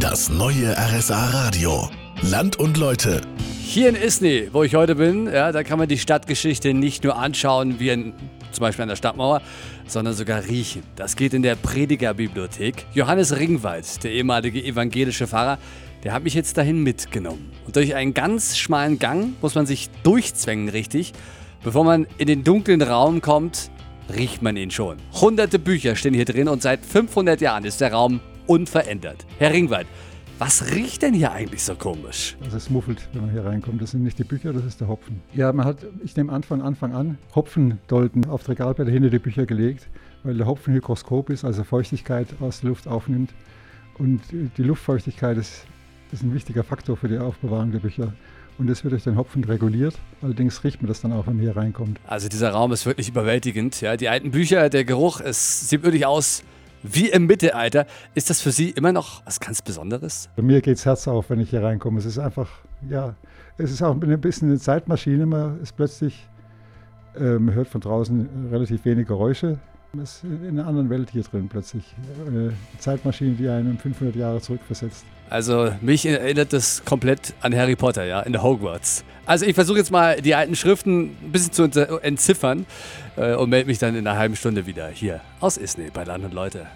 Das neue RSA Radio. Land und Leute. Hier in Isny, wo ich heute bin, ja, da kann man die Stadtgeschichte nicht nur anschauen wie in, zum Beispiel an der Stadtmauer, sondern sogar riechen. Das geht in der Predigerbibliothek. Johannes Ringwald, der ehemalige evangelische Pfarrer, der hat mich jetzt dahin mitgenommen. Und durch einen ganz schmalen Gang muss man sich durchzwängen, richtig. Bevor man in den dunklen Raum kommt, riecht man ihn schon. Hunderte Bücher stehen hier drin und seit 500 Jahren ist der Raum unverändert. Herr Ringwald, was riecht denn hier eigentlich so komisch? Also es muffelt, wenn man hier reinkommt. Das sind nicht die Bücher, das ist der Hopfen. Ja, man hat, ich nehme an, von Anfang an Hopfendolden auf die Regalblätter hinter die Bücher gelegt, weil der Hopfen Hygroskop ist, also Feuchtigkeit aus der Luft aufnimmt. Und die Luftfeuchtigkeit ist, ist ein wichtiger Faktor für die Aufbewahrung der Bücher. Und das wird durch den Hopfen reguliert. Allerdings riecht man das dann auch, wenn man hier reinkommt. Also dieser Raum ist wirklich überwältigend. Ja, die alten Bücher, der Geruch, es sieht wirklich aus wie im Mittelalter. Ist das für Sie immer noch was ganz Besonderes? Bei mir geht das Herz auf, wenn ich hier reinkomme. Es ist einfach, ja, es ist auch ein bisschen eine Zeitmaschine. Man ist plötzlich, äh, man hört von draußen relativ wenig Geräusche. Man ist in einer anderen Welt hier drin plötzlich. Eine Zeitmaschine, die einen 500 Jahre zurückversetzt. Also mich erinnert das komplett an Harry Potter, ja, in der Hogwarts. Also ich versuche jetzt mal die alten Schriften ein bisschen zu entziffern äh, und melde mich dann in einer halben Stunde wieder hier aus Isny bei Land und Leute.